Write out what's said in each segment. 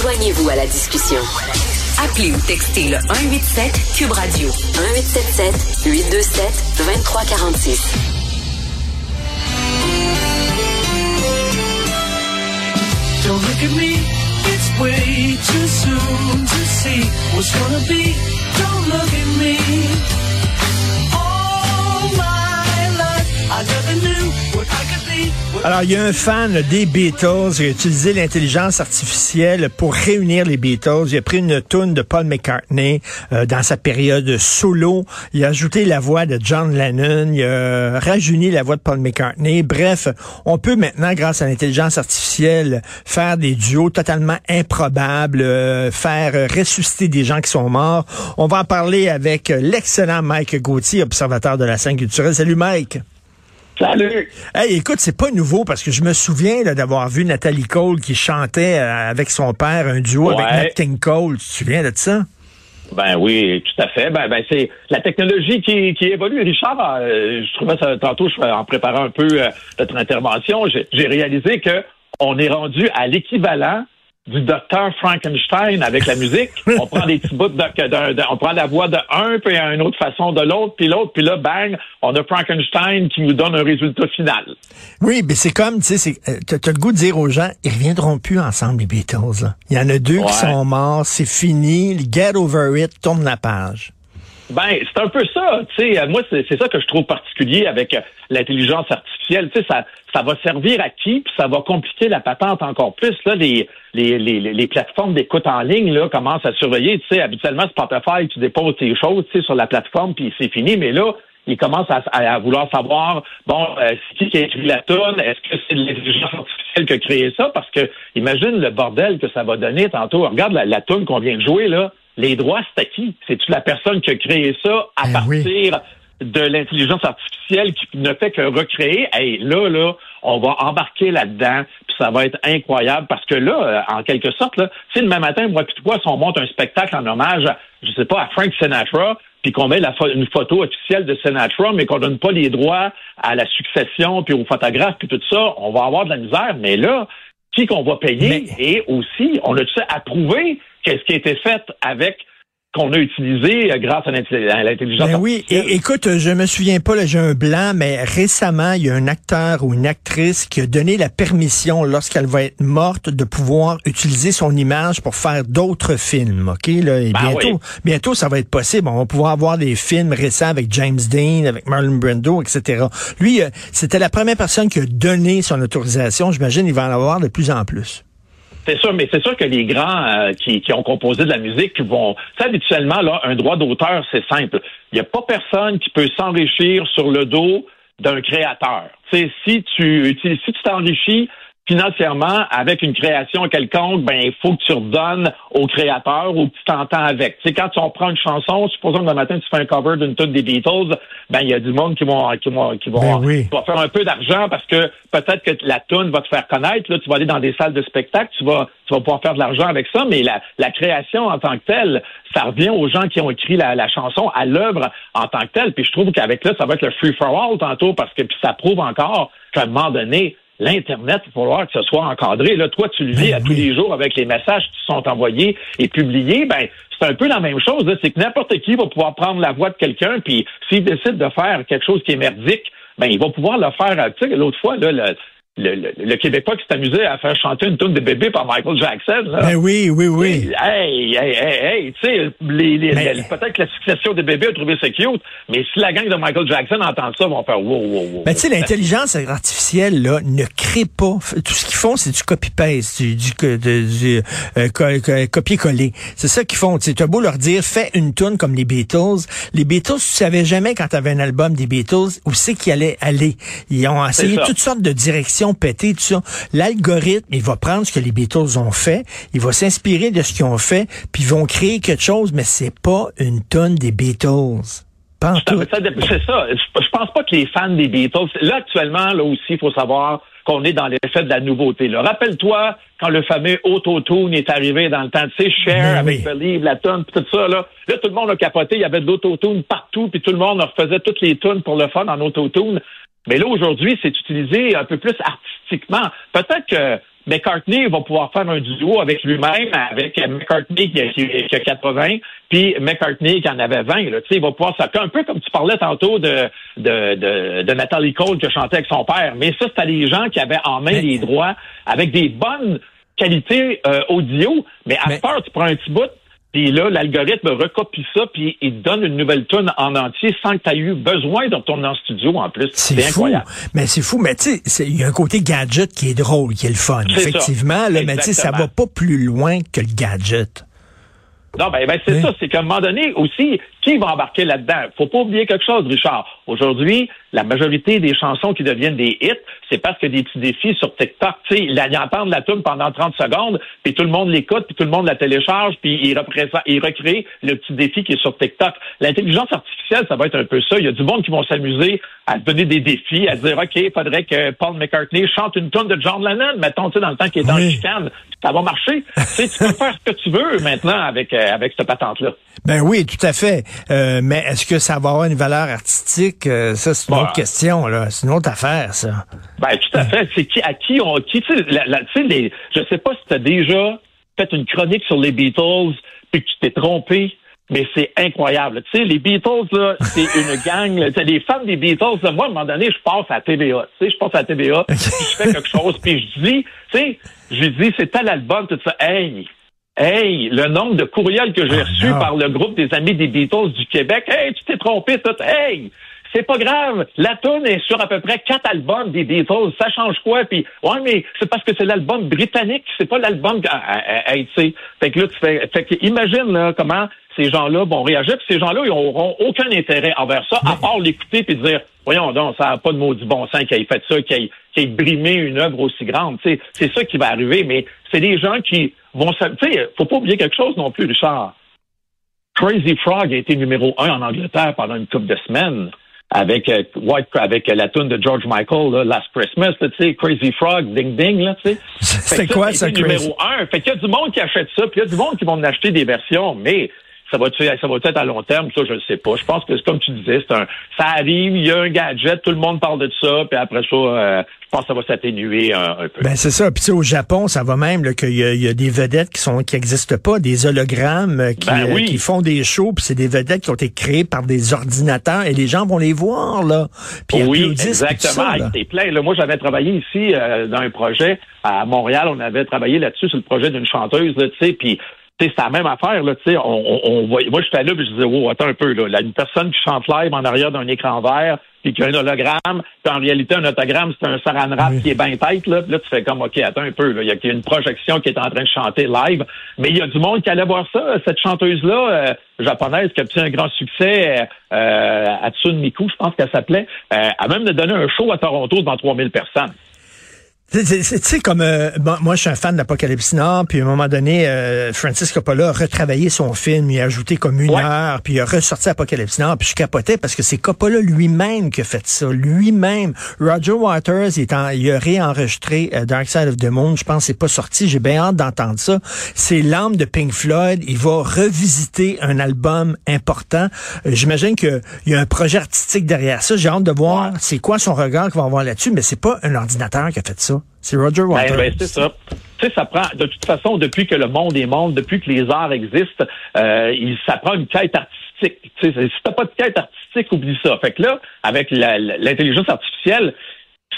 Joignez-vous à la discussion. Appelez ou textez le 187 Cube Radio 1877 827 2346. Don't look at me, it's way too soon to see what's gonna be. Alors, il y a un fan des Beatles qui a utilisé l'intelligence artificielle pour réunir les Beatles. Il a pris une tune de Paul McCartney euh, dans sa période solo. Il a ajouté la voix de John Lennon. Il a rajeuni la voix de Paul McCartney. Bref, on peut maintenant, grâce à l'intelligence artificielle, faire des duos totalement improbables, euh, faire euh, ressusciter des gens qui sont morts. On va en parler avec l'excellent Mike Gauthier, observateur de la scène culturelle. Salut Mike. Salut! Hey, écoute, c'est pas nouveau parce que je me souviens d'avoir vu Nathalie Cole qui chantait euh, avec son père un duo avec. Nat King Cole. Tu te souviens de ça? Ben oui, tout à fait. Ben, ben c'est la technologie qui, qui évolue. Richard, euh, je trouvais ça tantôt, je, en préparant un peu euh, notre intervention, j'ai j'ai réalisé que on est rendu à l'équivalent du docteur Frankenstein avec la musique. on prend des petits bouts de, on prend la voix de un, puis une autre façon de l'autre, puis l'autre, puis là, bang, on a Frankenstein qui nous donne un résultat final. Oui, mais c'est comme, tu sais, c'est- euh, t'as t'as le goût de dire aux gens, ils reviendront plus ensemble, les Beatles. là. Il y en a deux Ouais. qui sont morts, c'est fini, get over it, tourne la page. Ben, c'est un peu ça. Tu sais, euh, moi, c'est ça que je trouve particulier avec euh, l'intelligence artificielle. Sais, ça, ça va servir à qui, puis ça va compliquer la patente encore plus. Là, les, les, les, les plateformes d'écoute en ligne là, commencent à surveiller. Sais, habituellement, Spotify, tu déposes tes choses sur la plateforme, puis c'est fini. Mais là, ils commencent à, à- vouloir savoir, bon, euh, c'est qui qui a écrit la tonne? Est-ce que c'est l'intelligence artificielle qui a créé ça? Parce que imagine le bordel que ça va donner tantôt. Regarde la, la toune qu'on vient de jouer, là. Les droits, c'est à qui? C'est-tu la personne qui a créé ça à Ben oui. partir de l'intelligence artificielle qui ne fait que recréer? Hey, là, là, on va embarquer là-dedans, puis ça va être incroyable parce que là, euh, en quelque sorte, là, si demain matin, moi puis toi, si on monte un spectacle en hommage, à, je sais pas, à Frank Sinatra, puis qu'on met la une photo officielle de Sinatra, mais qu'on donne pas les droits à la succession, puis aux photographes, puis tout ça, on va avoir de la misère. Mais là, qui qu'on va payer? Mais- Et aussi, on a-tu approuvé qu'est-ce qui a été fait avec qu'on a utilisé euh, grâce à l'intelli- à l'intelligence Ben oui, et, écoute, je me souviens pas, là, j'ai un blanc, mais récemment, il y a un acteur ou une actrice qui a donné la permission, lorsqu'elle va être morte, de pouvoir utiliser son image pour faire d'autres films, OK? Là, et Ben bientôt, oui. bientôt, ça va être possible. On va pouvoir avoir des films récents avec James Dean, avec Marlon Brando, etc. Lui, euh, c'était la première personne qui a donné son autorisation. J'imagine il va en avoir de plus en plus. C'est sûr, mais c'est sûr que les grands euh, qui, qui ont composé de la musique vont. Sais, habituellement, là, un droit d'auteur, c'est simple. Il n'y a pas personne qui peut s'enrichir sur le dos d'un créateur. Tu sais, si tu utilises, si tu t'enrichis financièrement avec une création quelconque, ben il faut que tu redonnes au créateur ou que tu t'entends avec. Tu sais, quand on prend une chanson, supposons que le matin tu fais un cover d'une tune des Beatles, ben il y a du monde qui vont qui vont qui vont, Ben oui. qui va faire un peu d'argent parce que peut-être que la tune va te faire connaître. Là, tu vas aller dans des salles de spectacle, tu vas tu vas pouvoir faire de l'argent avec ça, mais la, la création en tant que telle, ça revient aux gens qui ont écrit la, la chanson, à l'œuvre en tant que telle. Puis je trouve qu'avec là, ça va être le free for all tantôt parce que puis ça prouve encore qu'à un moment donné, L'Internet, il va falloir que ce soit encadré. Là, toi, tu le vis Ben à tous les jours avec les messages qui sont envoyés et publiés. Ben, c'est un peu la même chose. C'est que n'importe qui va pouvoir prendre la voix de quelqu'un, puis s'il décide de faire quelque chose qui est merdique, ben, il va pouvoir le faire. euh, Tu sais, l'autre fois, là, le, le, le- le Québécois qui s'est amusé à faire chanter une tune de bébé par Michael Jackson. Là. Ben oui, oui, oui. Hey, hey, hey, hey, tu sais, les, les, Mais- les- peut-être que la succession des bébés a trouvé ça cute, mais si la gang de Michael Jackson entend ça, ils vont faire wow, wow, wow. Ben, tu sais, l'intelligence artificielle, là, ne crée pas. Tout ce qu'ils font, c'est du copy-paste, du, du, de- du, euh, co- co- copier-coller. C'est ça qu'ils font. Tu as beau leur dire, fais une tune comme les Beatles. Les Beatles, tu savais jamais quand tu avais un album des Beatles où c'est qu'ils allaient aller. Ils ont essayé toutes sortes de directions pétées, tout ça. L'algorithme, il va prendre ce que les Beatles ont fait, il va s'inspirer de ce qu'ils ont fait, puis ils vont créer quelque chose, mais c'est pas une tonne des Beatles. C'est ça. Je pense pas que les fans des Beatles. Là, actuellement, là aussi, il faut savoir qu'on est dans l'effet de la nouveauté. Rappelle-toi quand le fameux Auto-Tune est arrivé dans le temps, tu sais, Cher avec oui. Believe, la tune, puis tout ça, là. Là, tout le monde a capoté. Il y avait de l'Auto-Tune partout, puis tout le monde refaisait toutes les tunes pour le fun en Auto-Tune. Mais là, aujourd'hui, c'est utilisé un peu plus artistiquement. Peut-être que McCartney va pouvoir faire un duo avec lui-même, avec McCartney qui, a 80, puis McCartney qui en avait 20. Là. Il va pouvoir s'appeler un peu comme tu parlais tantôt de, de, de, de Natalie Cole qui chantait avec son père. Mais ça, c'était des gens qui avaient en main les droits avec des bonnes qualités euh, audio. Mais à part, tu prends un petit bout, puis là, l'algorithme recopie ça, puis il donne une nouvelle tune en entier sans que tu aies eu besoin de retourner en studio en plus. C'est incroyable. Mais c'est fou, mais tu sais, il y a un côté gadget qui est drôle, qui est le fun. Effectivement, là, mais tu sais, ça va pas plus loin que le gadget. Non, ben, ben c'est ça, c'est qu'à un moment donné aussi, qui va embarquer là-dedans? Faut pas oublier quelque chose, Richard. Aujourd'hui, la majorité des chansons qui deviennent des hits, c'est parce que des petits défis sur TikTok. Tu sais, ils entendent la tune pendant 30 secondes, puis tout le monde l'écoute, puis tout le monde la télécharge, puis il, il recrée le petit défi qui est sur TikTok. L'intelligence artificielle, ça va être un peu ça. Il y a du monde qui vont s'amuser à donner des défis, à dire, OK, il faudrait que Paul McCartney chante une tonne de John Lennon, mettons, tu sais, dans le temps qu'il est dans le chicane. Ça va marcher. tu sais, tu peux faire ce que tu veux maintenant avec, euh, avec cette patente-là. Ben oui, tout à fait. Euh, mais est-ce que ça va avoir une valeur artistique? Euh, ça, c'est une autre bah. question, là. C'est une autre affaire, ça. Ben, tout à fait. C'est qui, à qui on, qui, tu sais, les, je sais pas si tu as déjà fait une chronique sur les Beatles puis que tu t'es trompé. Mais c'est incroyable. Tu sais, les Beatles, là, c'est une gang. Tu les fans des Beatles, moi, à un moment donné, je passe à TVA. Tu sais, je passe à TVA, puis je fais quelque chose, puis je dis, tu sais, je dis, c'est tel album, tout ça. Hey, Hey, le nombre de courriels que j'ai ah, reçus par le groupe des amis des Beatles du Québec. Hey, tu t'es trompé, tout. Hey, c'est pas grave. La tune est sur à peu près quatre albums des Beatles. Ça change quoi? Puis, ouais, mais c'est parce que c'est l'album britannique. C'est pas l'album, hey, tu sais. Fait que là, tu fais, fait que imagine, là, comment ces gens-là vont réagir. Puis ces gens-là, ils n'auront aucun intérêt envers ça, à part l'écouter puis dire, voyons donc, ça n'a pas de maudit bon sens qu'il ait fait ça, qu'il ait, ait, brimé une œuvre aussi grande. Tu sais, c'est ça qui va arriver. Mais c'est des gens qui vont... Tu sais, faut pas oublier quelque chose non plus, Richard. Crazy Frog a été numéro un en Angleterre pendant une couple de semaines avec euh, White, avec la tune de George Michael, là, Last Christmas, tu sais, Crazy Frog, Ding Ding, là, tu sais. C'est quoi ça, numéro un. Fait qu'il y a du monde qui achète ça, puis il y a du monde qui vont en acheter des versions, mais ça va, ça va être à long terme, ça, je ne sais pas. Je pense que, comme tu disais, c'est un, ça arrive, il y a un gadget, tout le monde parle de ça, puis après ça, euh, je pense que ça va s'atténuer un, peu. Ben c'est ça. Puis au Japon, ça va même qu'il y, y, a des vedettes qui sont qui n'existent pas, des hologrammes euh, qui, ben euh, qui font des shows, puis c'est des vedettes qui ont été créées par des ordinateurs et les gens vont les voir là. Puis oui, exactement. C'est plein. Là, moi, j'avais travaillé ici dans un projet à Montréal. On avait travaillé là-dessus sur le projet d'une chanteuse, tu sais, puis c'est la même affaire, là, tu sais, on, on, voit, moi, j'étais là, puis je disais, oh, attends un peu, là, une personne qui chante live en arrière d'un écran vert, puis qui a un hologramme, puis en réalité, un autogramme, c'est un saran wrap qui est bien tête, là, là, tu fais comme, OK, attends un peu, là, il y a une projection qui est en train de chanter live, mais il y a du monde qui allait voir ça, cette chanteuse-là, euh, japonaise, qui a obtenu un grand succès, euh, Hatsune Miku, je pense qu'elle s'appelait, euh, a même donné un show à Toronto devant 3000 personnes. Tu sais, comme euh, moi, je suis un fan d'Apocalypse Nord, puis à un moment donné, euh, Francis Coppola a retravaillé son film, il a ajouté comme une heure, puis il a ressorti Apocalypse Nord, puis je capotais parce que c'est Coppola lui-même qui a fait ça, lui-même. Roger Waters, il, est en, il a réenregistré euh, Dark Side of the Moon, je pense que c'est pas sorti, j'ai bien hâte d'entendre ça. C'est l'âme de Pink Floyd, il va revisiter un album important. J'imagine qu'il y a un projet artistique derrière ça, j'ai hâte de voir c'est quoi son regard qu'il va avoir là-dessus, mais c'est pas un ordinateur qui a fait ça. C'est Roger ben, Waters. Ben, c'est ça. Tu sais, ça prend, de toute façon, depuis que le monde est monde, depuis que les arts existent, euh, il, ça prend une quête artistique. Tu sais, si t'as pas de quête artistique, oublie ça. Fait que là, avec l'intelligence artificielle,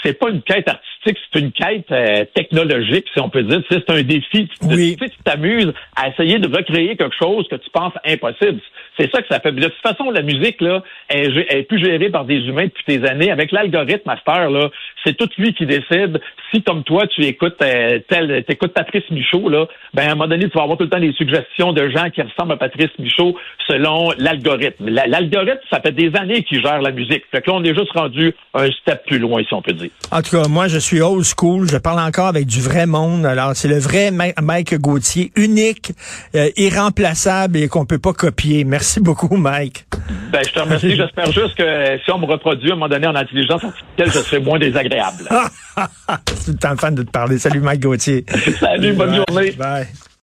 c'est pas une quête artistique, c'est une quête euh, technologique, si on peut dire. c'est un défi. Tu, tu t'amuses à essayer de recréer quelque chose que tu penses impossible. C'est ça que ça fait. De toute façon, la musique, là, est plus gérée par des humains depuis des années. Avec l'algorithme master, là, c'est tout lui qui décide. Si, comme toi, tu écoutes euh, tel, t'écoutes Patrice Michaud, là, ben, à un moment donné, tu vas avoir tout le temps des suggestions de gens qui ressemblent à Patrice Michaud selon l'algorithme. L'algorithme, ça fait des années qu'il gère la musique. Fait que là, on est juste rendu un step plus loin, si on peut dire. En tout cas, moi, je suis old school. Je parle encore avec du vrai monde. Alors, c'est le vrai Mike Gauthier, unique, euh, irremplaçable et qu'on peut pas copier. Merci beaucoup, Mike. Ben, je te remercie. J'espère juste que si on me reproduit à un moment donné en intelligence artificielle, je serai moins désagréable. c'est un fan de te parler. Salut, Mike Gauthier. Salut, bonne journée. Bye.